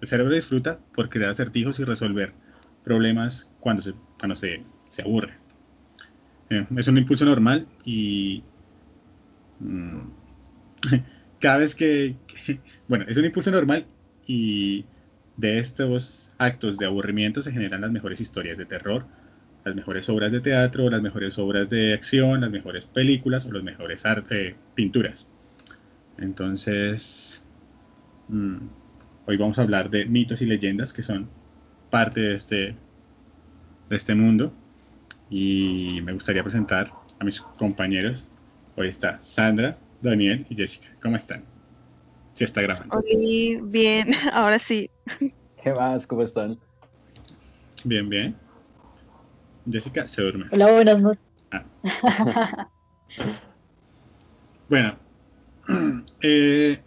El cerebro disfruta por crear acertijos y resolver problemas cuando se, cuando se, se aburre. Eh, es un impulso normal y mm, cada vez que- bueno, es un impulso normal y de estos actos de aburrimiento se generan las mejores historias de terror, las mejores obras de teatro, las mejores obras de acción, las mejores películas o las mejores arte, pinturas. Entonces, mm, hoy vamos a hablar de mitos y leyendas que son parte de este, de este mundo y me gustaría presentar a mis compañeros. Hoy está Sandra, Daniel y Jessica. ¿Cómo están? Sí está grabando. Oli, bien, ahora sí. ¿Qué más? ¿Cómo están? Bien, bien. Jessica se duerme. Hola, buenas noches. Bueno, eh,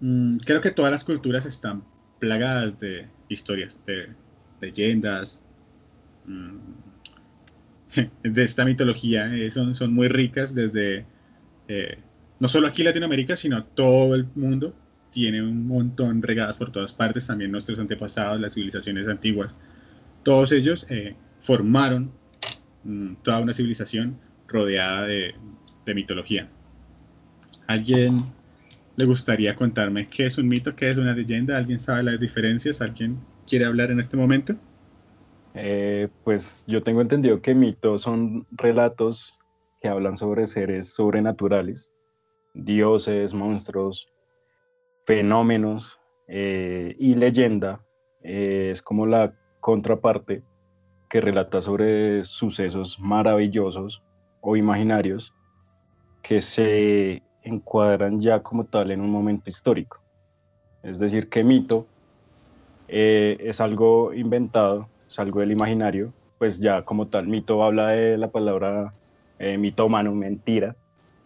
mm, creo que todas las culturas están plagadas de historias, de leyendas, mm, de esta mitología. eh, son, son muy ricas desde, eh, no solo aquí en Latinoamérica, sino todo el mundo. Tiene un montón regadas por todas partes, también nuestros antepasados, las civilizaciones antiguas. Todos ellos eh, formaron mm, toda una civilización rodeada de, de mitología. ¿Alguien le gustaría contarme qué es un mito, qué es una leyenda? ¿Alguien sabe las diferencias? ¿Alguien quiere hablar en este momento? Eh, pues yo tengo entendido que mitos son relatos que hablan sobre seres sobrenaturales, dioses, monstruos, fenómenos eh, y leyenda es como la contraparte que relata sobre sucesos maravillosos o imaginarios que se encuadran ya como tal en un momento histórico. Es decir, que mito eh, es algo inventado, es algo del imaginario, pues ya como tal, mito habla de la palabra eh, mitómano, mentira,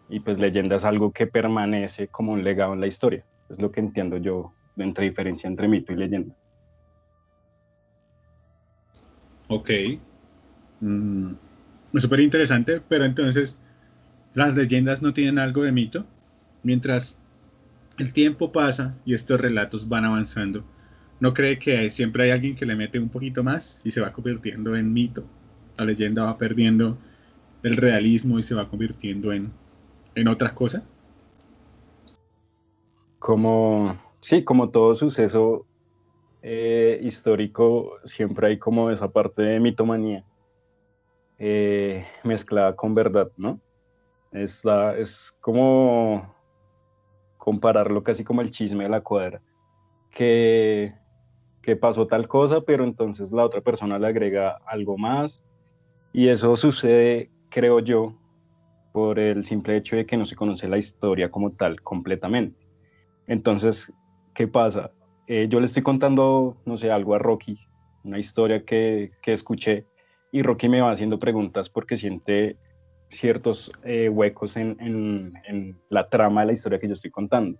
y pues leyenda es algo que permanece como un legado en la historia. Es lo que entiendo yo entre diferencia entre mito y leyenda. Ok. Mm, es súper interesante, pero entonces las leyendas no tienen algo de mito. Mientras el tiempo pasa y estos relatos van avanzando, ¿no cree que siempre hay alguien que le mete un poquito más y se va convirtiendo en mito? La leyenda va perdiendo el realismo y se va convirtiendo en, en otra cosa. Como, sí, como todo suceso eh, histórico, siempre hay como esa parte de mitomanía eh, mezclada con verdad, ¿no? Es, la, es como compararlo casi como el chisme de la cuadra, que, que pasó tal cosa, pero entonces la otra persona le agrega algo más, y eso sucede, creo yo, por el simple hecho de que no se conoce la historia como tal completamente. Entonces, ¿qué pasa? Eh, yo le estoy contando, no sé, algo a Rocky, una historia que, que escuché, y Rocky me va haciendo preguntas porque siente ciertos eh, huecos en, en, en, la trama de la historia que yo estoy contando.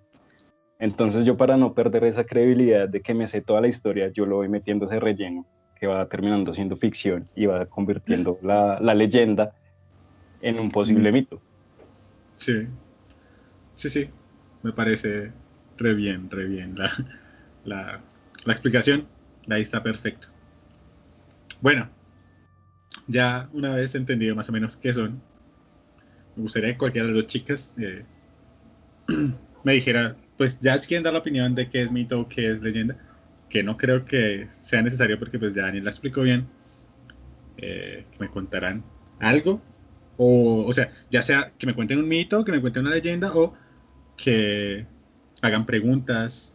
Entonces yo para no perder esa credibilidad de que me sé toda la historia, yo lo voy metiendo ese relleno que va terminando siendo ficción y va convirtiendo la, la leyenda en un posible mito. Sí, sí, sí, me parece re bien, re bien la, la, la explicación, ahí está perfecto. Bueno, ya una vez entendido más o menos qué son, me gustaría que cualquiera de las dos chicas eh, me dijera, pues ya si quieren dar la opinión de qué es mito qué es leyenda, que no creo que sea necesario porque pues ya Daniel la explicó bien, eh, me contarán algo, o, o sea, ya sea que me cuenten un mito, que me cuenten una leyenda, o que hagan preguntas,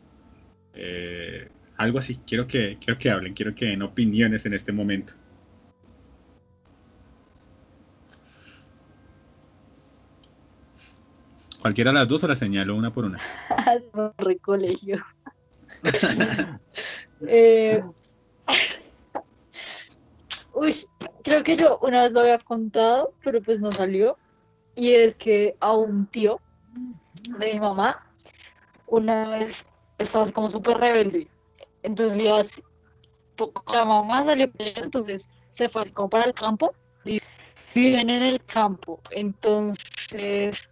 eh, algo así. Quiero que, quiero que hablen, quiero que den opiniones en este momento. Cualquiera de las dos o la señalo una por una. Sorry, colegio. eh... Uy, creo que yo una vez lo había contado, pero pues no salió. Y es que a un tío de mi mamá, una vez estaba como súper rebelde. Entonces le iba así, la mamá salió, entonces se fue como para el campo y viven en el campo. Entonces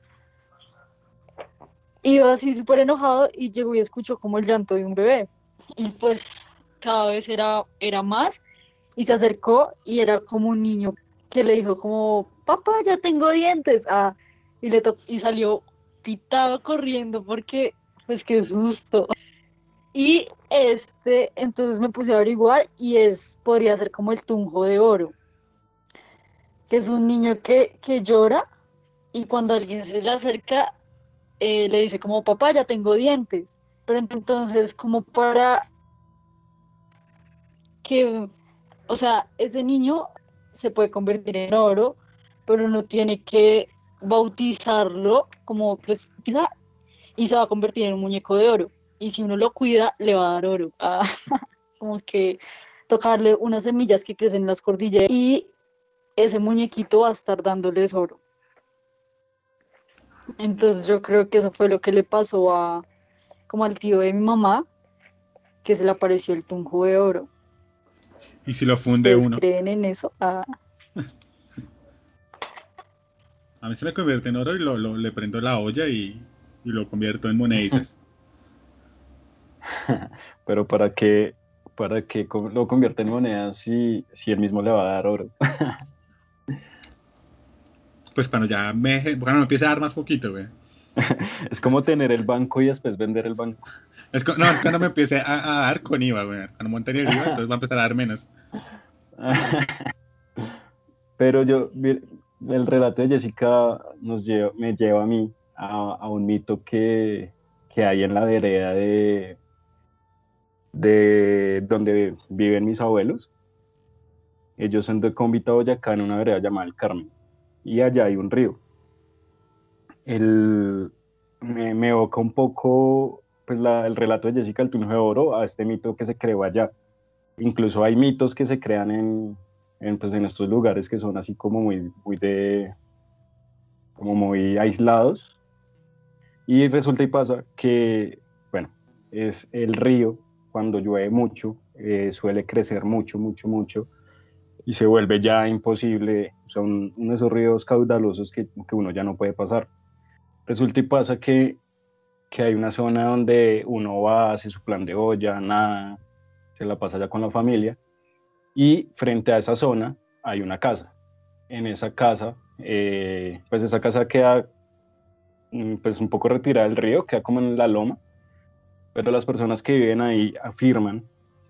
iba así súper enojado y llegó y escuchó como el llanto de un bebé. Y pues cada vez era, era más y se acercó y era como un niño que le dijo como, papá, ya tengo dientes. Ah, y, le y salió pitado corriendo porque, pues qué susto. Y este, entonces me puse a averiguar y es, podría ser como el tunjo de oro, que es un niño que, que llora y cuando alguien se le acerca eh, le dice como, papá, ya tengo dientes. Pero entonces como para que, o sea, ese niño se puede convertir en oro, pero uno tiene que bautizarlo como pues quizá y se va a convertir en un muñeco de oro. Y si uno lo cuida, le va a dar oro. Ah, como que tocarle unas semillas que crecen en las cordilleras y ese muñequito va a estar dándoles oro. Entonces yo creo que eso fue lo que le pasó a como al tío de mi mamá, que se le apareció el tunjo de oro. Y si lo funde ¿Ustedes uno. creen en eso? Ah, A mí se me convierte en oro y lo, lo- le prendo la olla y, y lo convierto en moneditas. Pero para qué, para qué lo convierte en moneda si, si él mismo le va a dar oro. Pues cuando ya me, cuando me empiece a dar más poquito, güey. Es como tener el banco y después vender el banco. Es no, es cuando me empiece a, a dar con IVA, güey. Cuando monte el IVA, entonces va a empezar a dar menos. Pero yo, el relato de Jessica nos lleva, me lleva a mí a, un mito que, que hay en la vereda de, de donde viven mis abuelos. Ellos son de Convita, Boyacá, en una vereda llamada El Carmen. Y allá hay un río. El, me, me evoca un poco pues, la- el relato de Jessica el Tunjo de Oro a este mito que se creó allá. Incluso hay mitos que se crean en, en, pues, en estos lugares que son así como muy, muy de como muy aislados y resulta y pasa que bueno es el río cuando llueve mucho eh, suele crecer mucho mucho mucho y se vuelve ya imposible de esos ríos caudalosos que, que uno ya no puede pasar resulta y pasa que que hay una zona donde uno va hace su plan de olla nada se la pasa ya con la familia y frente a esa zona hay una casa. En esa casa, eh, pues esa casa queda pues un poco retirada del río, queda como en la loma, pero las personas que viven ahí afirman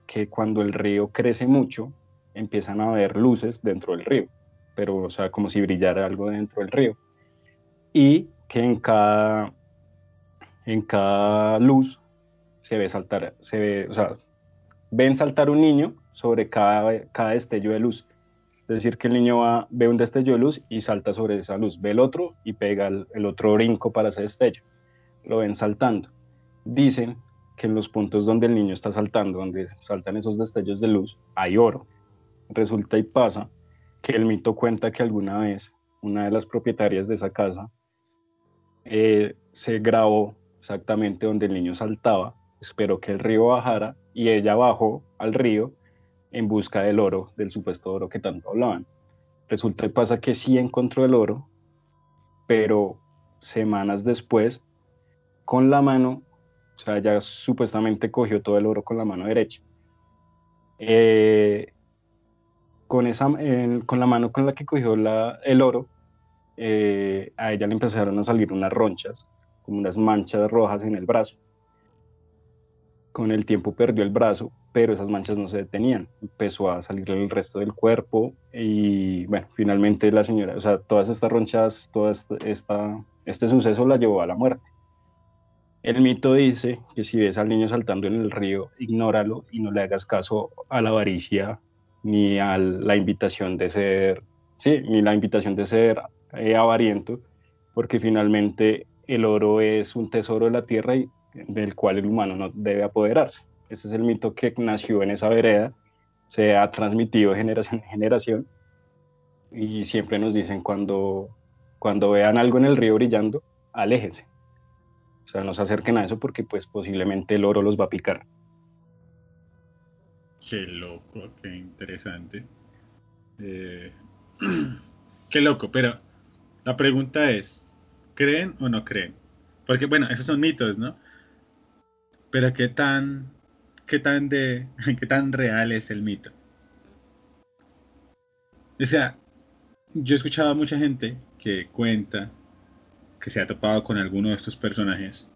que cuando el río crece mucho, empiezan a ver luces dentro del río, pero o sea, como si brillara algo dentro del río. Y que en cada, en cada luz se ve saltar, se ve, o sea, ven saltar un niño sobre cada, cada destello de luz. Es decir, que el niño ve un destello de luz y salta sobre esa luz. Ve el otro y pega el, el otro brinco para ese destello. Lo ven saltando. Dicen que en los puntos donde el niño está saltando, donde saltan esos destellos de luz, hay oro. Resulta y pasa que el mito cuenta que alguna vez una de las propietarias de esa casa eh, se grabó exactamente donde el niño saltaba, esperó que el río bajara y ella bajó al río en busca del oro, del supuesto oro que tanto hablaban. Resulta y pasa que sí encontró el oro, pero semanas después, con la mano, o sea, ella supuestamente cogió todo el oro con la mano derecha. Eh, con, esa, con la mano con la que cogió el oro, eh, a ella le empezaron a salir unas ronchas, como unas manchas rojas en el brazo. Con el tiempo perdió el brazo, pero esas manchas no se detenían. Empezó a salir el resto del cuerpo y, bueno, finalmente la señora, o sea, todas estas ronchas, todo esta, este suceso la llevó a la muerte. El mito dice que si ves al niño saltando en el río, ignóralo y no le hagas caso a la avaricia ni a la invitación de ser, sí, ni la invitación de ser eh, avariento, porque finalmente el oro es un tesoro de la tierra y del cual el humano no debe apoderarse. Ese es el mito que nació en esa vereda, se ha transmitido de generación en generación y siempre nos dicen cuando, cuando vean algo en el río brillando, aléjense. O sea, no se acerquen a eso porque pues posiblemente el oro los va a picar. Qué loco, qué interesante. Eh, qué loco, pero la pregunta es, ¿creen o no creen? Porque bueno, esos son mitos, ¿no? Pero qué tan, qué tan de, qué tan real es el mito. O sea, yo he escuchado a mucha gente que cuenta que se ha topado con alguno de estos personajes.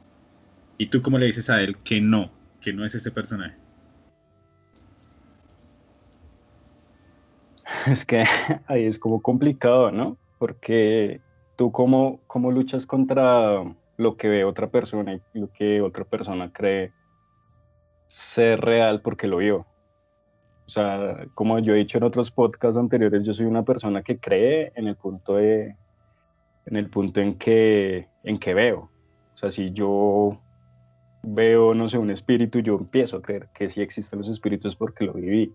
Y tú cómo le dices a él que no, que no es ese personaje. Es que ahí es como complicado, ¿no? Porque tú cómo, cómo luchas contra lo que ve otra persona y lo que otra persona cree ser real porque lo vio. O sea, como yo he dicho en otros podcasts anteriores, yo soy una persona que cree en el punto de, en el punto en que, en que veo. O sea, si yo veo, no sé, un espíritu, yo empiezo a creer que sí existen los espíritus porque lo viví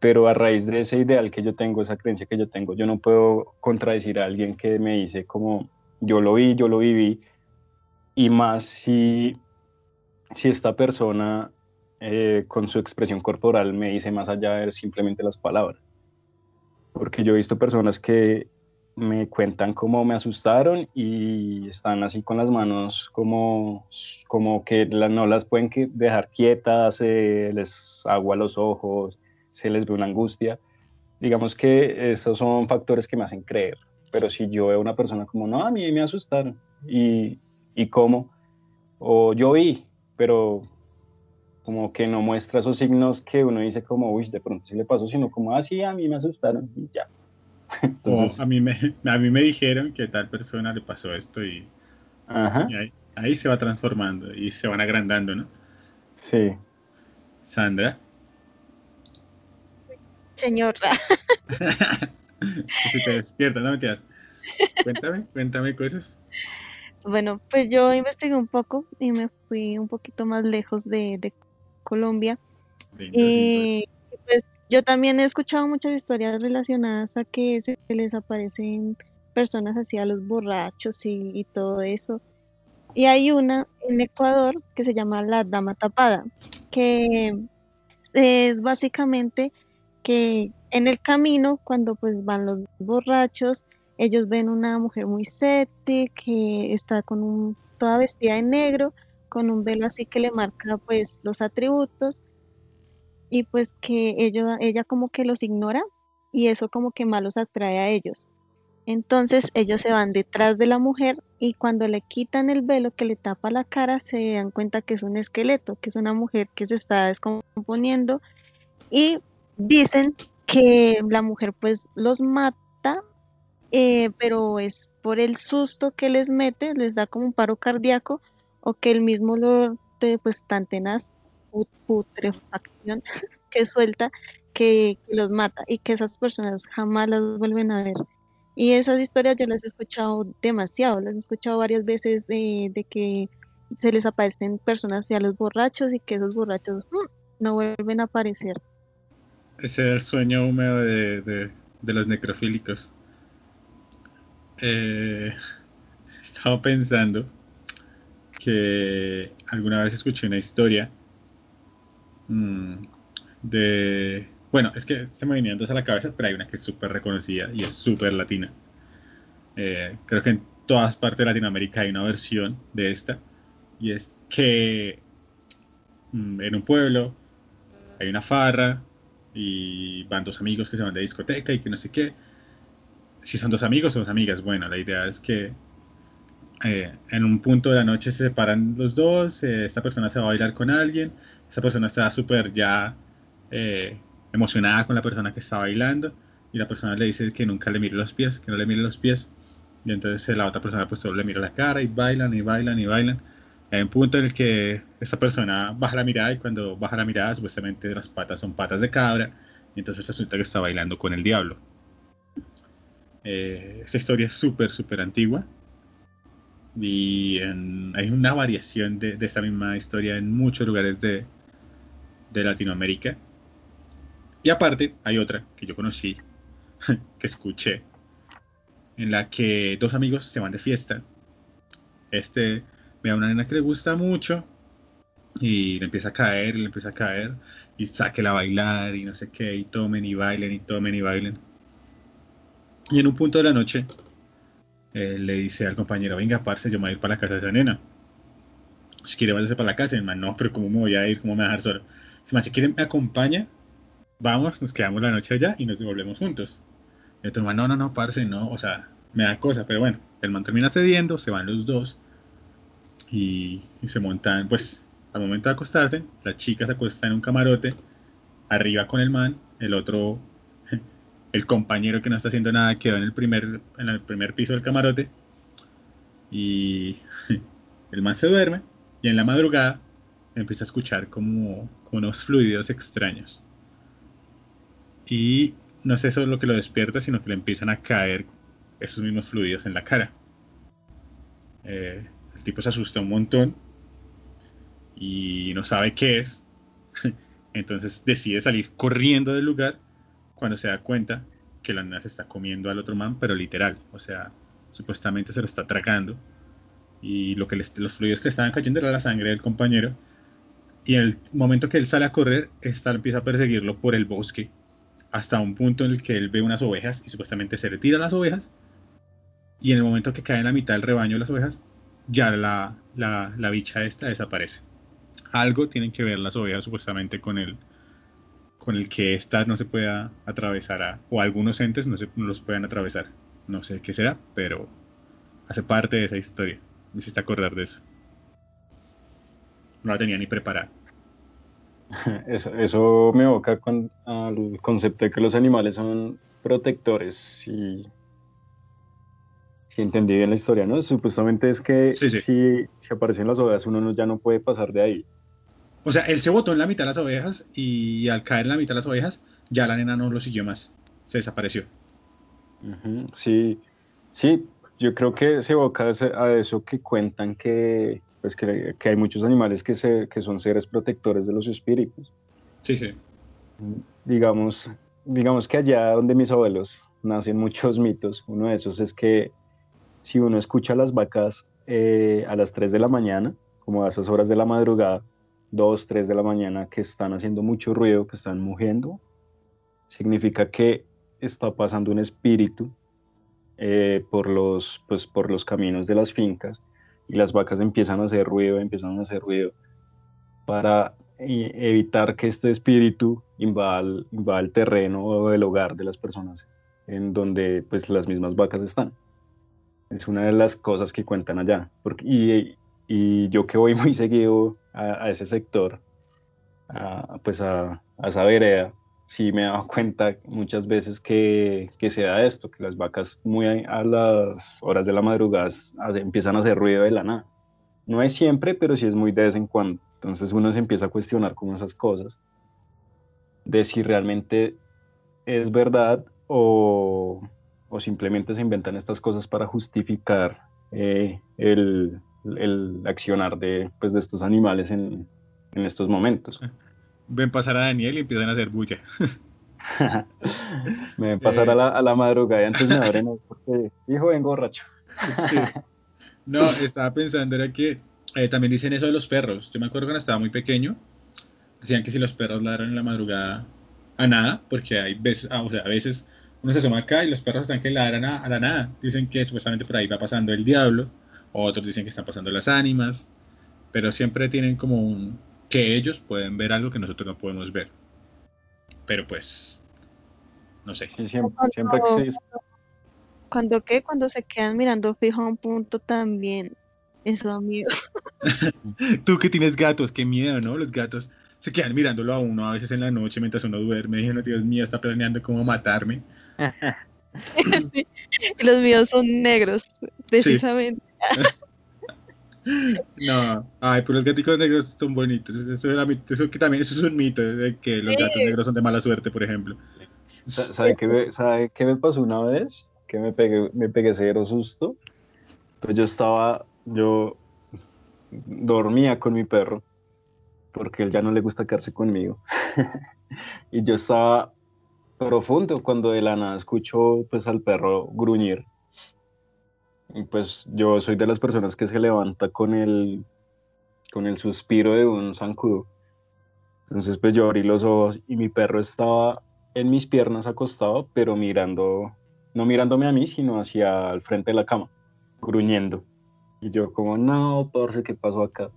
pero a raíz de ese ideal que yo tengo, esa creencia que yo tengo, yo no puedo contradecir a alguien que me dice como yo lo vi, yo lo viví, y más si, si esta persona eh, con su expresión corporal me dice más allá de simplemente las palabras. Porque yo he visto personas que me cuentan cómo me asustaron y están así con las manos como, como que no las pueden dejar quietas, les agua los ojos, se les ve una angustia. Digamos que esos son factores que me hacen creer, pero si yo veo una persona como, no, a mí me asustaron, y, y cómo, o yo vi, pero como que no muestra esos signos que uno dice como, uy, de pronto sí le pasó, sino como, ah, sí, a mí me asustaron, y ya. Entonces, a, mí me, a mí me dijeron que a tal persona le pasó esto y, ahí, ahí, se va transformando y se van agrandando, ¿no? Sí. Sandra señor. si te despiertas, no mentiras. Cuéntame, cuéntame cosas. Bueno, pues yo investigué un poco y me fui un poquito más lejos de, Colombia. y pues yo también he escuchado muchas historias relacionadas a que se les aparecen personas así a los borrachos y, y todo eso. Y hay una en Ecuador que se llama la Dama Tapada, que es básicamente que en el camino, cuando pues van los borrachos, ellos ven una mujer muy sexy que está con un, toda vestida de negro, con un velo así que le marca pues los atributos y pues que ellos, ella como que los ignora y eso como que más los atrae a ellos. Entonces ellos se van detrás de la mujer y cuando le quitan el velo que le tapa la cara se dan cuenta que es un esqueleto, que es una mujer que se está descomponiendo y dicen que la mujer pues los mata, eh, pero es por el susto que les mete, les da como un paro cardíaco o que el mismo olor de pues tan tenaz putrefacción que suelta que, los mata y que esas personas jamás las vuelven a ver. Y esas historias yo las he escuchado demasiado, las he escuchado varias veces de, de que se les aparecen personas a los borrachos y que esos borrachos mm, no vuelven a aparecer. Ese era el sueño húmedo de, los necrofílicos. Eh, estaba pensando que alguna vez escuché una historia mm, de... Bueno, es que se me venían dos a la cabeza, pero hay una que es súper reconocida y es súper latina. Eh, creo que en todas partes de Latinoamérica hay una versión de esta. Y es que mm, en un pueblo hay una farra y van dos amigos que se van de discoteca y que no sé qué. Si son dos amigos o dos amigas, bueno, la idea es que eh, en un punto de la noche se separan los dos, eh, esta persona se va a bailar con alguien, esta persona está súper ya eh, emocionada con la persona que está bailando y la persona le dice que nunca le mire los pies, que no le mire los pies. Y entonces la otra persona pues solo le mira la cara y bailan y bailan y bailan. Hay un punto en el que esta persona baja la mirada y cuando baja la mirada supuestamente las patas son patas de cabra y entonces resulta que está bailando con el diablo. Eh, esta historia es súper, súper antigua y hay una variación de, esta misma historia en muchos lugares de, de Latinoamérica. Y aparte hay otra que yo conocí, que escuché, en la que dos amigos se van de fiesta. Este ve a una nena que le gusta mucho y le empieza a caer, y le empieza a caer, y sáquela a bailar, y no sé qué, y tomen y bailen, y tomen y bailen. Y en un punto de la noche, le dice al compañero, venga, parce, yo me voy a ir para la casa de esa nena. Si quiere, váyase para la casa. Y el man, no, pero ¿cómo me voy a ir? ¿Cómo me voy a dejar solo? Si, man, si quiere, me acompaña, vamos, nos quedamos la noche allá y nos volvemos juntos. Y el otro man, no, no, no, parce, no, o sea, me da cosa, pero bueno, el man termina cediendo, se van los dos y, y se montan, pues, al momento de acostarse, la chica se acuesta en un camarote, arriba con el man, el otro, el compañero que no está haciendo nada, quedó en el primer, en el primer piso del camarote. Y el man se duerme y en la madrugada empieza a escuchar como, unos fluidos extraños. Y no es eso lo que lo despierta, sino que le empiezan a caer esos mismos fluidos en la cara. Eh, el tipo se asusta un montón y no sabe qué es. Entonces decide salir corriendo del lugar cuando se da cuenta que la nena se está comiendo al otro man, pero literal. O sea, supuestamente se lo está tragando. Y lo que los fluidos que estaban cayendo era la sangre del compañero. Y en el momento que él sale a correr, esta empieza a perseguirlo por el bosque. Hasta un punto en el que él ve unas ovejas y supuestamente se retira las ovejas. Y en el momento que cae en la mitad del rebaño de las ovejas, ya la, la, la bicha esta desaparece algo tienen que ver las ovejas supuestamente con el, con el que esta no se pueda atravesar, o algunos entes no, se, los puedan atravesar. No sé qué será, pero hace parte de esa historia. Me acordar de eso. No la tenía ni preparada. Eso, eso me evoca con, al concepto de que los animales son protectores. Si, si entendí bien la historia, ¿no? Supuestamente es que Si, si aparecen las ovejas, uno ya no puede pasar de ahí. O sea, él se botó en la mitad de las ovejas y al caer en la mitad de las ovejas, ya la nena no lo siguió más. Se desapareció. Sí, sí, yo creo que se evoca a eso que cuentan que, pues que, hay muchos animales que, se, que son seres protectores de los espíritus. Sí, sí. Digamos, digamos que allá donde mis abuelos nacen muchos mitos, uno de esos es que si uno escucha a las vacas eh, a las 3 de la mañana, como a esas horas de la madrugada, 2, 3 de la mañana que están haciendo mucho ruido, que están mugiendo, significa que está pasando un espíritu eh, por, los, pues, por los caminos de las fincas y las vacas empiezan a hacer ruido, empiezan a hacer ruido para eh, evitar que este espíritu invada, invada el terreno o el hogar de las personas en donde pues las mismas vacas están. Es una de las cosas que cuentan allá. Porque, y, yo que voy muy seguido a, ese sector, a, pues a, a, esa vereda, sí me he dado cuenta muchas veces que, que, se da esto, que las vacas muy a, las horas de la madrugada empiezan a hacer ruido de la nada. No es siempre, pero sí es muy de vez en cuando. Entonces uno se empieza a cuestionar con esas cosas, de si realmente es verdad o, o simplemente se inventan estas cosas para justificar eh, el, el accionar de, pues, de estos animales en, en estos momentos. Ven pasar a Daniel y empiezan a hacer bulla. me ven pasar a, la, a, la, madrugada y antes me abren porque, hijo, vengo borracho. sí. No, estaba pensando, era que eh, también dicen eso de los perros. Yo me acuerdo cuando estaba muy pequeño, decían que si los perros ladran en la madrugada a nada, porque hay veces, ah, o sea, a veces uno se asoma acá y los perros están que ladran a, a la nada. Dicen que supuestamente por ahí va pasando el diablo otros dicen que están pasando las ánimas, pero siempre tienen como un que ellos pueden ver algo que nosotros no podemos ver. Pero pues, no sé. Sí, siempre, siempre existe. Cuando qué, cuando se quedan mirando fijo a un punto también, eso da miedo. Tú que tienes gatos, qué miedo, ¿no? Los gatos se quedan mirándolo a uno a veces en la noche mientras uno duerme. Dijeron, Dios mío, está planeando cómo matarme. los míos son negros, precisamente. no, ay, pero los gaticos negros son bonitos. Eso, eso, que también eso es un mito de que los gatos negros son de mala suerte, por ejemplo. ¿Sabe qué me, sabe qué me pasó una vez? Que me pegué, me pegué cero susto. Pues yo estaba, yo dormía con mi perro porque él ya no le gusta quedarse conmigo. y yo estaba profundo cuando de la nada escucho pues al perro gruñir. Y pues yo soy de las personas que se levanta con el con el suspiro de un zancudo. Entonces pues yo abrí los ojos y mi perro estaba en mis piernas acostado, pero mirando, no mirándome a mí, sino hacia el frente de la cama, gruñendo. Y yo como, no, parce, ¿qué pasó acá?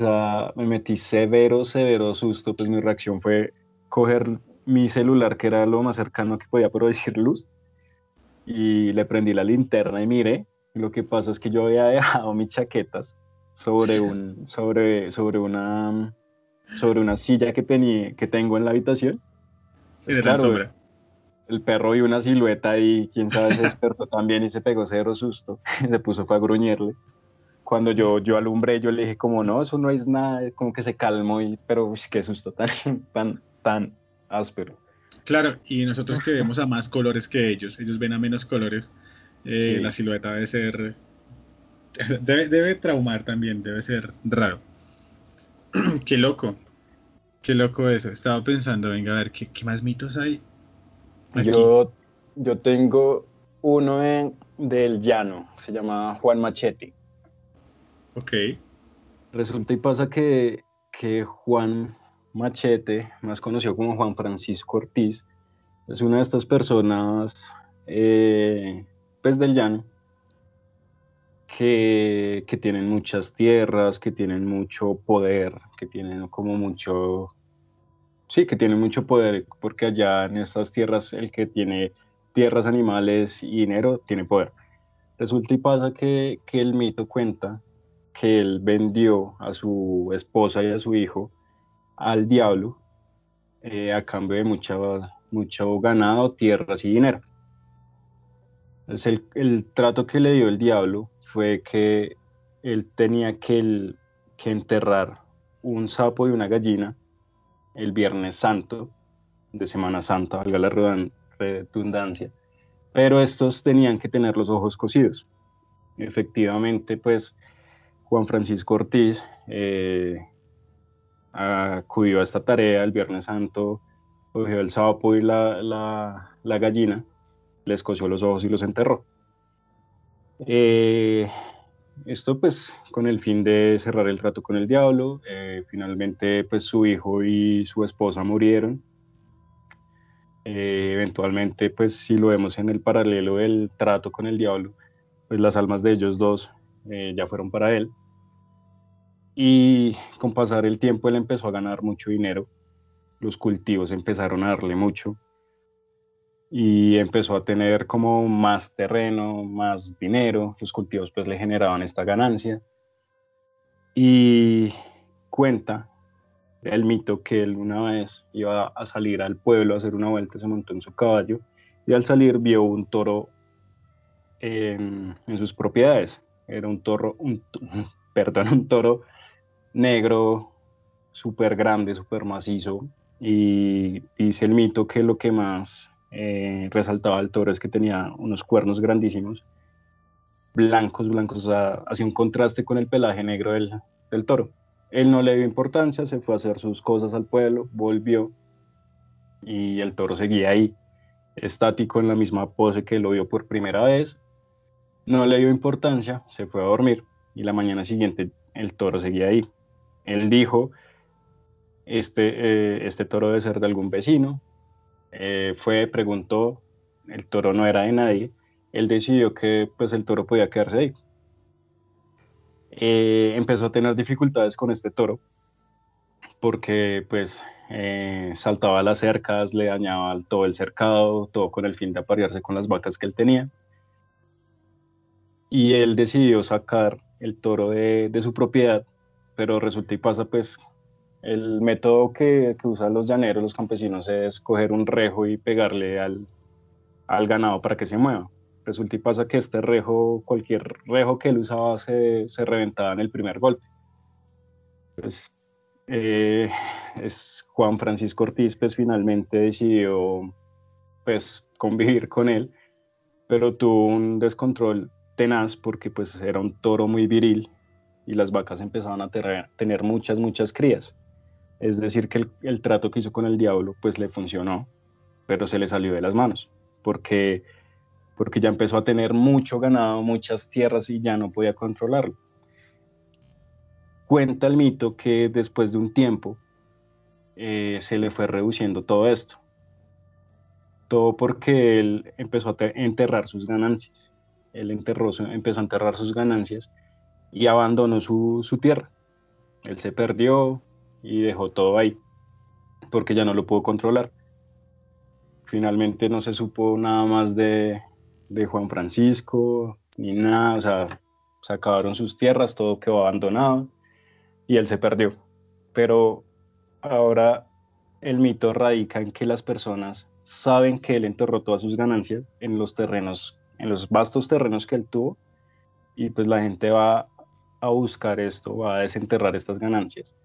O sea, me metí severo, severo susto, pues mi reacción fue coger mi celular, que era lo más cercano que podía producir luz, y le prendí la linterna y miré. lo que pasa es que yo había dejado mis chaquetas sobre, un, sobre, sobre, una, sobre una silla que, tenía, que tengo en la habitación. Pues claro, el perro vio una silueta y quién sabe se despertó también y se pegó cero susto. se puso para gruñirle. Cuando yo, yo alumbré, yo le dije como, no, eso no es nada, como que se calmó, y, pero qué susto tan, tan, tan áspero. Claro, y nosotros que vemos a más colores que ellos, ellos ven a menos colores, eh, la silueta debe ser, debe, debe traumar también, debe ser raro. qué loco, qué loco eso. Estaba pensando, venga a ver, ¿qué, qué más mitos hay? Yo, yo tengo uno en, del llano, se llama Juan Machete. Ok. Resulta y pasa que, que Juan Machete, más conocido como Juan Francisco Ortiz, es una de estas personas eh, pues del llano que, que, tienen muchas tierras, que tienen mucho poder, que tienen como mucho, sí, que tienen mucho poder, porque allá en estas tierras el que tiene tierras, animales y dinero tiene poder. Resulta y pasa que, que el mito cuenta que él vendió a su esposa y a su hijo al diablo eh, a cambio de mucho, mucho ganado, tierras y dinero. Entonces el, trato que le dio el diablo fue que él tenía que, que enterrar un sapo y una gallina el Viernes Santo de Semana Santa, valga la redundancia, pero estos tenían que tener los ojos cosidos. Efectivamente, pues Juan Francisco Ortiz eh, acudió a esta tarea el Viernes Santo, cogió el sapo y la, la, gallina, les cosió los ojos y los enterró. Eh, esto pues con el fin de cerrar el trato con el diablo, eh, finalmente pues su hijo y su esposa murieron. Eh, eventualmente pues si lo vemos en el paralelo del trato con el diablo, pues las almas de ellos dos ya fueron para él. Y con pasar el tiempo él empezó a ganar mucho dinero, los cultivos empezaron a darle mucho y empezó a tener como más terreno, más dinero, los cultivos pues le generaban esta ganancia. Y cuenta el mito que él una vez iba a salir al pueblo a hacer una vuelta, se montó en su caballo y al salir vio un toro en, sus propiedades. Era un toro, un, perdón, un toro negro, súper grande, súper macizo. Y dice el mito que lo que más eh, resaltaba el toro es que tenía unos cuernos grandísimos, blancos, blancos, o sea, hacía un contraste con el pelaje negro del, del toro. Él no le dio importancia, se fue a hacer sus cosas al pueblo, volvió y el toro seguía ahí, estático en la misma pose que lo vio por primera vez. No le dio importancia, se fue a dormir y la mañana siguiente el toro seguía ahí. Él dijo, este, eh, este toro debe ser de algún vecino. Eh, fue, preguntó, el toro no era de nadie. Él decidió que pues, el toro podía quedarse ahí. Eh, empezó a tener dificultades con este toro porque pues saltaba las cercas, le dañaba todo el cercado, todo con el fin de aparearse con las vacas que él tenía. Y él decidió sacar el toro de, de su propiedad pero resulta y pasa pues el método que, que, usan los llaneros, los campesinos, es coger un rejo y pegarle al, al, ganado para que se mueva. Resulta y pasa que este rejo, cualquier rejo que él usaba, se, se reventaba en el primer golpe. Pues, eh, es Juan Francisco Ortiz, pues finalmente decidió pues convivir con él, pero tuvo un descontrol tenaz porque pues era un toro muy viril y las vacas empezaban a tener muchas, muchas crías. Es decir, que el, trato que hizo con el diablo pues le funcionó, pero se le salió de las manos, porque, porque ya empezó a tener mucho ganado, muchas tierras y ya no podía controlarlo. cuenta el mito que después de un tiempo eh, se le fue reduciendo todo esto. Todo porque él empezó a enterrar sus ganancias. Él enterró, empezó a enterrar sus ganancias y abandonó su, su tierra. Él se perdió y dejó todo ahí porque ya no lo pudo controlar. Finalmente no se supo nada más de, de Juan Francisco, ni nada, o sea, se acabaron sus tierras, todo quedó abandonado y él se perdió. Pero ahora el mito radica en que las personas saben que él enterró todas sus ganancias en los terrenos, en los vastos terrenos que él tuvo, y pues la gente va a buscar esto, a desenterrar estas ganancias.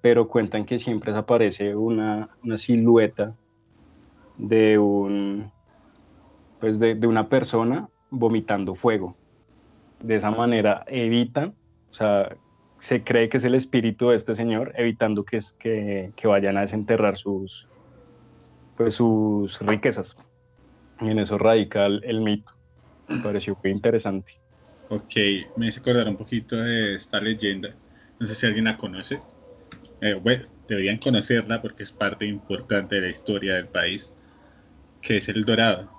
Pero cuentan que siempre aparece una, una silueta de un pues de, de, una persona vomitando fuego. De esa manera evitan, o sea, se cree que es el espíritu de este señor, evitando que, que, que vayan a desenterrar sus, pues, sus riquezas. Y en eso radica el, mito. Me pareció muy interesante. Ok, me hizo acordar un poquito de esta leyenda. No sé si alguien la conoce. Eh, bueno, deberían conocerla porque es parte importante de la historia del país, que es el Dorado.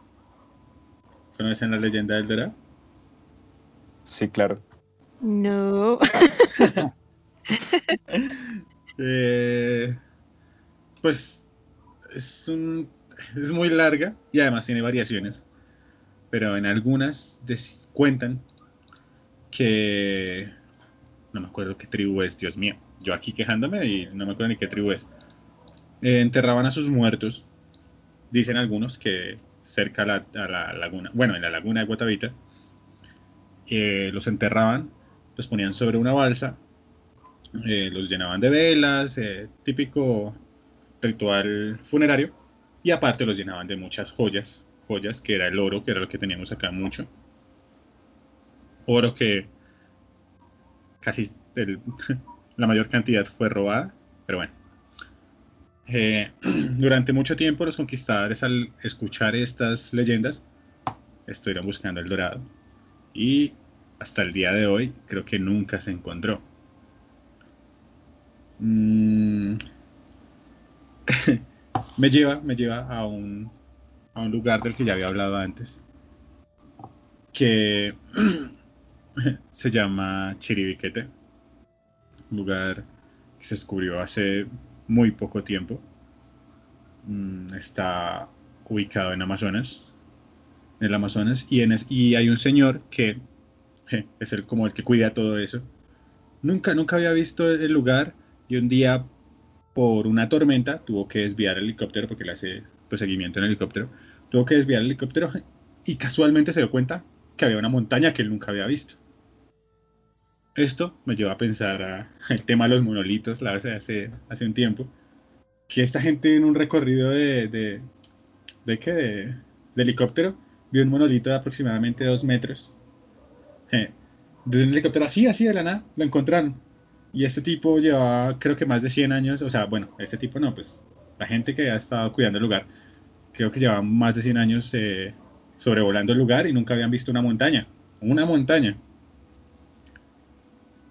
¿Conocen la leyenda del Dorado? Sí, claro. No. Eh, pues es, un, es muy larga y además tiene variaciones. Pero en algunas cuentan que... No me acuerdo qué tribu es, Dios mío. Yo aquí quejándome y no me acuerdo ni qué tribu es. Eh, enterraban a sus muertos. Dicen algunos que cerca a la, laguna, bueno, en la laguna de Guatavita, eh, los enterraban, los ponían sobre una balsa, eh, los llenaban de velas, típico ritual funerario, y aparte los llenaban de muchas joyas, joyas que era el oro, que era lo que teníamos acá mucho. Oro que casi la mayor cantidad fue robada, pero bueno. Eh, durante mucho tiempo los conquistadores al escuchar estas leyendas estuvieron buscando el dorado y hasta el día de hoy creo que nunca se encontró. Mm. me lleva, me lleva a un, a un lugar del que ya había hablado antes, que se llama Chiribiquete, un lugar que se descubrió hace muy poco tiempo. Mm, está ubicado en Amazonas, en el Amazonas, y, en y hay un señor que es el, como el que cuida todo eso. Nunca, nunca había visto el lugar y un día por una tormenta tuvo que desviar el helicóptero porque le hace pues, seguimiento en el helicóptero. Tuvo que desviar el helicóptero y casualmente se dio cuenta que había una montaña que él nunca había visto. Esto me lleva a pensar el tema de los monolitos, la vez hace, hace un tiempo, que esta gente en un recorrido de, de, de, ¿qué? de, helicóptero vio un monolito de aproximadamente dos metros. desde un helicóptero así, así de la nada, lo encontraron. Y este tipo llevaba, creo que más de 100 años, o sea, bueno, este tipo no, pues la gente que ha estado cuidando el lugar, creo que llevaba más de 100 años eh, sobrevolando el lugar y nunca habían visto una montaña. Una montaña.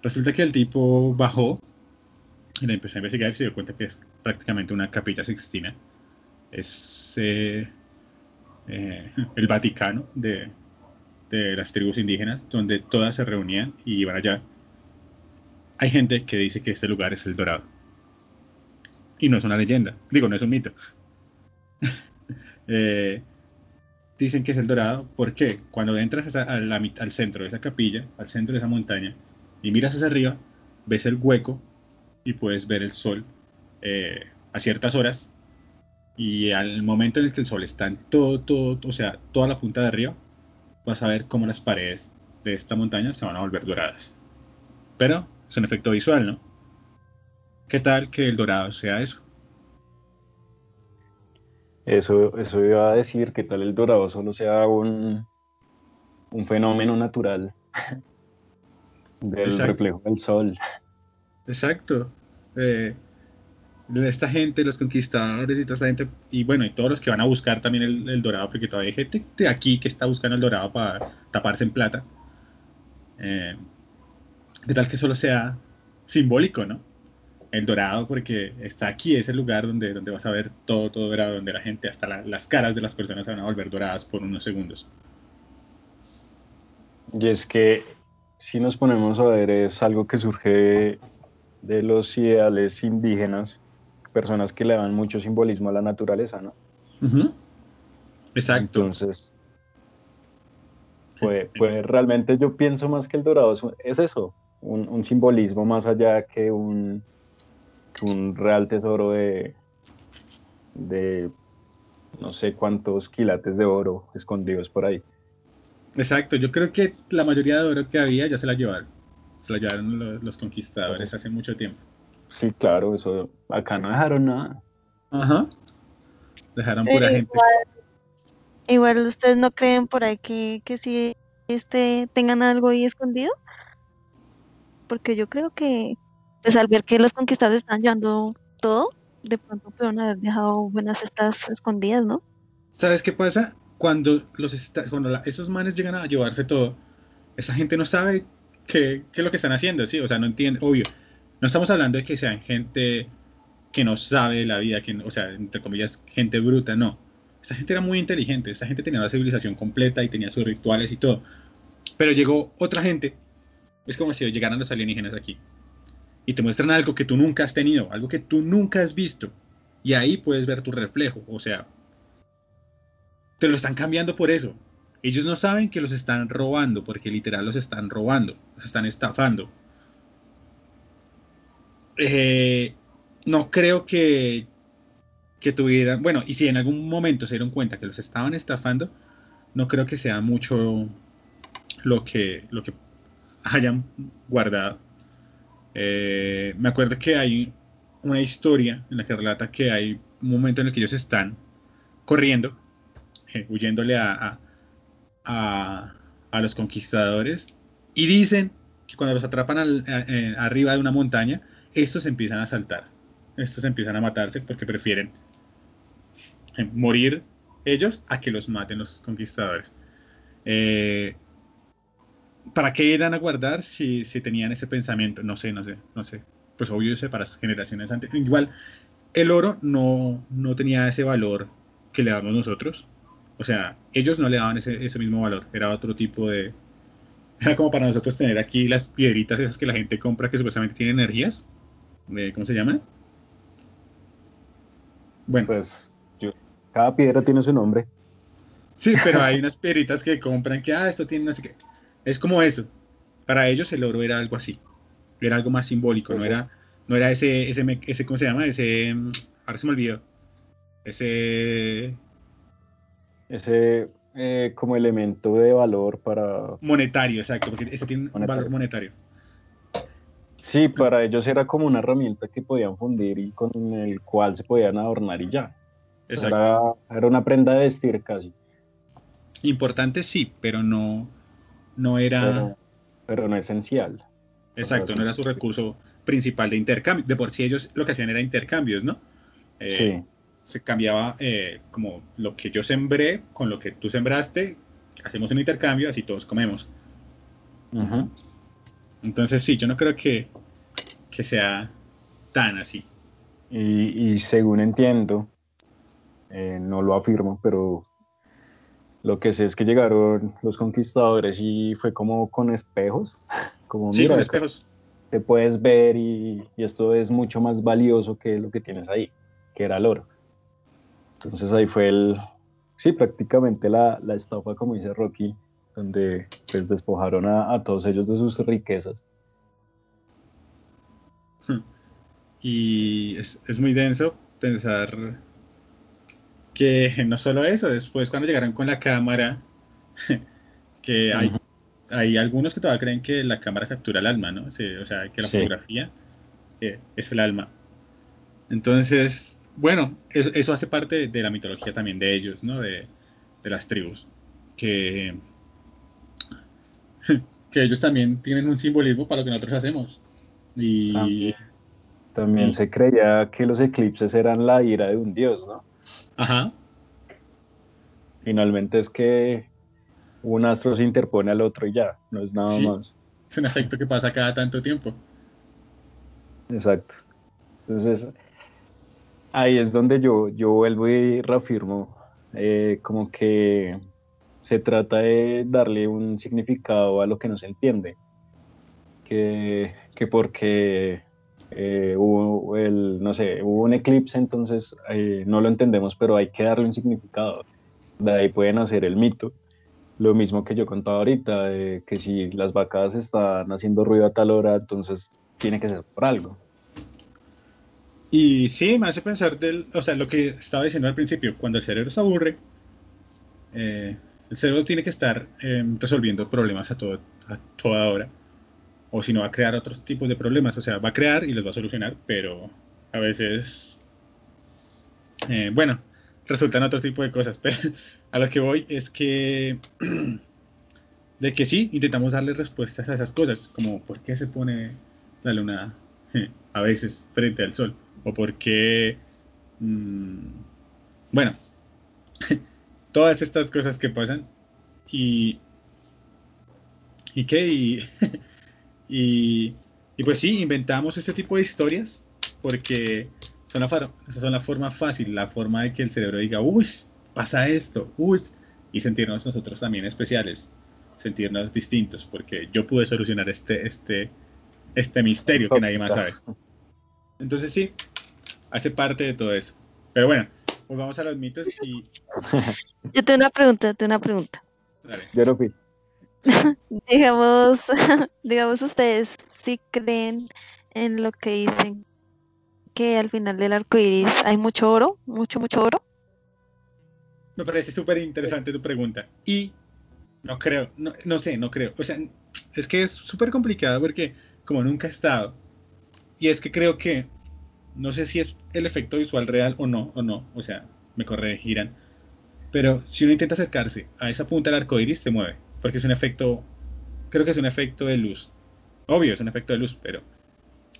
Resulta que el tipo bajó y le empezó a investigar y se dio cuenta que es prácticamente una capilla sixtina. Es eh, eh, el Vaticano de, de las tribus indígenas, donde todas se reunían y iban allá. Hay gente que dice que este lugar es el Dorado. Y no es una leyenda, digo, no es un mito. Eh, dicen que es el Dorado porque cuando entras al centro de esa capilla, al centro de esa montaña, y miras hacia arriba, ves el hueco y puedes ver el sol eh, a ciertas horas. Y al momento en el que el sol está en todo, todo, o sea, toda la punta de arriba, vas a ver cómo las paredes de esta montaña se van a volver doradas. Pero es un efecto visual, ¿no? ¿Qué tal que el dorado sea eso? Eso, eso iba a decir, ¿qué tal el dorado solo sea un, un fenómeno natural? del reflejo del sol. Exacto. Eh, esta gente, los conquistadores y toda esta gente, y bueno, y todos los que van a buscar también el, dorado, porque todavía hay gente de aquí que está buscando el dorado para taparse en plata. Eh, ¿Qué tal que solo sea simbólico, ¿no? El dorado, porque está aquí, es el lugar donde, donde vas a ver todo, todo dorado, donde la gente, hasta las caras de las personas se van a volver doradas por unos segundos. Y es que si nos ponemos a ver, es algo que surge de los ideales indígenas, personas que le dan mucho simbolismo a la naturaleza, ¿no? Exacto. Entonces, pues, pues, realmente yo pienso más que el dorado es, eso, un, simbolismo más allá que un, un real tesoro de, de no sé cuántos quilates de oro escondidos por ahí. Exacto, yo creo que la mayoría de oro que había ya se la llevaron. Se la llevaron los, conquistadores hace mucho tiempo. Sí, claro, eso acá no dejaron nada. Ajá. Dejaron pura gente. Igual, ustedes no creen por ahí que, que si este tengan algo ahí escondido. Porque yo creo que pues al ver que los conquistadores están llevando todo, de pronto pueden haber dejado buenas estas escondidas, ¿no? ¿Sabes qué pasa? Cuando, los esos manes llegan a llevarse todo, esa gente no sabe qué, qué, es lo que están haciendo, ¿sí? O sea, no entiende, obvio. No estamos hablando de que sean gente que no sabe la vida, que, o sea, entre comillas, gente bruta, no. Esa gente era muy inteligente, esa gente tenía la civilización completa y tenía sus rituales y todo. Pero llegó otra gente, es como si llegaran los alienígenas aquí, y te muestran algo que tú nunca has tenido, algo que tú nunca has visto, y ahí puedes ver tu reflejo, o sea, te lo están cambiando por eso. Ellos no saben que los están robando, porque literal los están robando, los están estafando. Eh, no creo que, que tuvieran, bueno, y si en algún momento se dieron cuenta que los estaban estafando, no creo que sea mucho lo que, lo que hayan guardado. Eh, me acuerdo que hay una historia en la que relata que hay un momento en el que ellos están corriendo huyéndole a, a, los conquistadores, y dicen que cuando los atrapan eh, arriba de una montaña, estos empiezan a saltar, estos empiezan a matarse porque prefieren eh, morir ellos a que los maten los conquistadores. Eh, ¿Para qué eran a guardar si, si, tenían ese pensamiento? No sé, no sé, no sé. Pues obvio, sé para generaciones antes. Igual, el oro no, no tenía ese valor que le damos nosotros. O sea, ellos no le daban ese, ese mismo valor, era otro tipo de... Era como para nosotros tener aquí las piedritas esas que la gente compra que supuestamente tienen energías. ¿Cómo se llaman? Bueno. Pues cada piedra tiene su nombre. Sí, pero hay unas piedritas que compran que, ah, esto tiene no sé qué. Es como eso. Para ellos el oro era algo así. Era algo más simbólico, no pues era, no era ese, ese, ese, ¿cómo se llama? Ese, ahora se me olvidó. Ese ese eh, como elemento de valor para... Monetario, exacto, porque ese tiene un valor monetario. Sí, para ellos era como una herramienta que podían fundir y con el cual se podían adornar y ya. Exacto. Era, una prenda de vestir casi. Importante sí, pero no, no era... Pero, no esencial. Exacto, no era su recurso principal de intercambio. De por sí ellos lo que hacían era intercambios, ¿no? Eh, sí se cambiaba eh, como lo que yo sembré con lo que tú sembraste, hacemos un intercambio, así todos comemos. Entonces sí, yo no creo que, que sea tan así. Y, según entiendo, eh, no lo afirmo, pero lo que sé es que llegaron los conquistadores y fue como con espejos. Como, sí, con espejos. Te puedes ver y, y, esto es mucho más valioso que lo que tienes ahí, que era el oro. Entonces ahí fue el, sí, prácticamente la, la estafa, como dice Rocky, donde pues, despojaron a, todos ellos de sus riquezas. Y es, es, muy denso pensar que no solo eso, después cuando llegaron con la cámara, que hay, hay algunos que todavía creen que la cámara captura el alma, ¿no? o sea, que la fotografía eh, es el alma. Entonces, bueno, eso, hace parte de la mitología también de ellos, ¿no? De, las tribus. Que, que ellos también tienen un simbolismo para lo que nosotros hacemos. Y también, se creía que los eclipses eran la ira de un dios, ¿no? Ajá. Finalmente es que un astro se interpone al otro y ya, no es nada más. Es un efecto que pasa cada tanto tiempo. Exacto. Entonces, ahí es donde yo, yo vuelvo y reafirmo, eh, como que se trata de darle un significado a lo que no se entiende. Que, que porque eh, hubo el, no sé, hubo un eclipse, entonces eh, no lo entendemos, pero hay que darle un significado. De ahí pueden hacer el mito. Lo mismo que yo contaba ahorita, que si las vacas están haciendo ruido a tal hora, entonces tiene que ser por algo. Y sí, me hace pensar del, o sea, lo que estaba diciendo al principio, cuando el cerebro se aburre, eh, el cerebro tiene que estar em, resolviendo problemas a, todo, a toda hora, o si no va a crear otros tipos de problemas, o sea, va a crear y los va a solucionar, pero a veces, eh, bueno, resultan otro tipo de cosas, pero a lo que voy es que, de que sí, intentamos darle respuestas a esas cosas, como por qué se pone la luna a veces frente al sol o por qué, mm, bueno, todas estas cosas que pasan y, y qué, y, y, pues sí, inventamos este tipo de historias porque son la, son la forma fácil, la forma de que el cerebro diga, uy, pasa esto, uy, y sentirnos nosotros también especiales, sentirnos distintos, porque yo pude solucionar este, este, este misterio que nadie más sabe. Entonces sí, hace parte de todo eso. Pero bueno, pues vamos a los mitos y... Yo tengo una pregunta, tengo una pregunta. Dale. Yo lo fui. digamos, digamos ustedes si creen en lo que dicen que al final del arco iris hay mucho oro, mucho, mucho oro. Me parece súper interesante tu pregunta. Y no creo, no, no, sé, no creo. O sea, es que es súper complicado porque como nunca he estado, y es que creo que no sé si es el efecto visual real o no, o no, o sea, me corregirán. Pero si uno intenta acercarse a esa punta del arco iris, se mueve, porque es un efecto, creo que es un efecto de luz. Obvio, es un efecto de luz, pero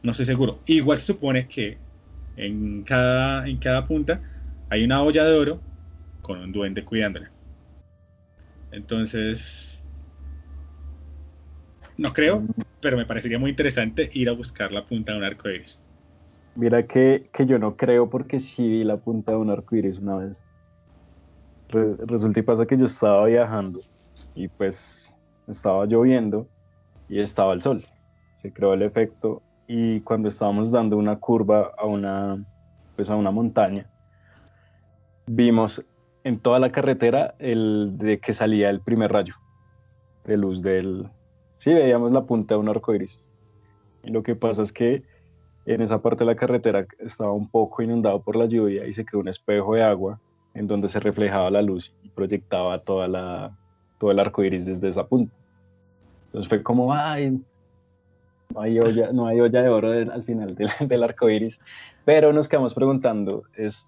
no estoy seguro. Igual se supone que en cada, en cada punta hay una olla de oro con un duende cuidándola. Entonces, no creo, mm. pero me parecería muy interesante ir a buscar la punta de un arco iris. Mira que, yo no creo porque sí vi la punta de un arco iris una vez. resulta y pasa que yo estaba viajando y pues estaba lloviendo y estaba el sol. Se creó el efecto y cuando estábamos dando una curva a una, pues a una montaña, vimos en toda la carretera el de que salía el primer rayo de luz del... Sí, veíamos la punta de un arco iris. Y lo que pasa es que en esa parte de la carretera estaba un poco inundado por la lluvia y se creó un espejo de agua en donde se reflejaba la luz y proyectaba toda la, todo el arco iris desde esa punta. Entonces fue como, ay, no hay olla, no hay olla de oro al final del, del arco iris. Pero nos quedamos preguntando, es,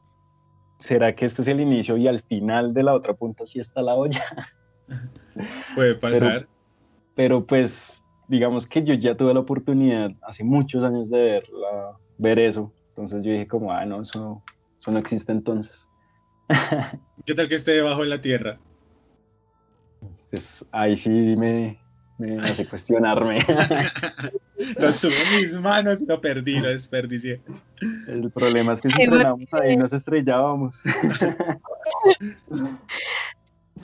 ¿será que este es el inicio y al final de la otra punta sí está la olla? Puede pasar. pero pues digamos que yo ya tuve la oportunidad hace muchos años de verla, ver eso. Entonces yo dije como, ah, no, eso, eso no existe entonces. ¿Qué tal que esté debajo de la tierra? Pues ahí sí me, me hace cuestionarme. lo tuve en mis manos y lo perdí, lo desperdicié. El problema es que si entrenamos ahí nos estrellábamos.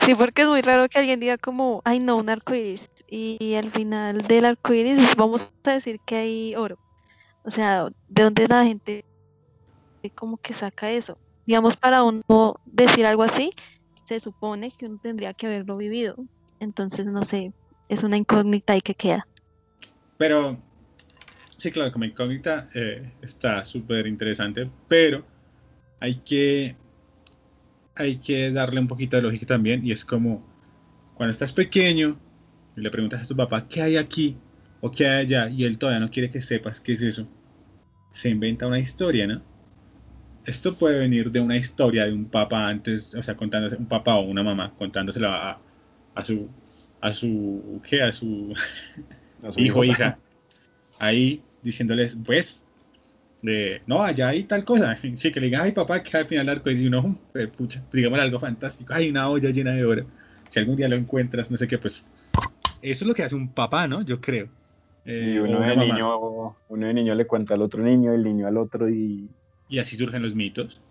Sí, porque es muy raro que alguien diga como, ay no, un arco iris. Y al final del arco iris vamos a decir que hay oro. O sea, ¿de dónde la gente como que saca eso? Digamos, para uno decir algo así, se supone que uno tendría que haberlo vivido. Entonces, no sé, es una incógnita y que queda. Pero, sí, claro, como incógnita eh, está súper interesante, pero hay que hay que darle un poquito de lógica también y es como cuando estás pequeño y le preguntas a tu papá qué hay aquí o qué hay allá y él todavía no quiere que sepas qué es eso, se inventa una historia, ¿no? Esto puede venir de una historia de un papá antes, o sea, contándose un papá o una mamá contándosela a, a su a su ¿qué? a su, a su hijo hija ahí diciéndoles, pues no, allá hay tal cosa. Sí, que le digan, ay papá, que al final arco y uno, pucha, digamos algo fantástico, hay una olla llena de oro. Si algún día lo encuentras, no sé qué, pues eso es lo que hace un papá, ¿no? Yo creo. eh, y o uno de, niño, uno de niño le cuenta al otro niño, el niño al otro y Y así surgen los mitos.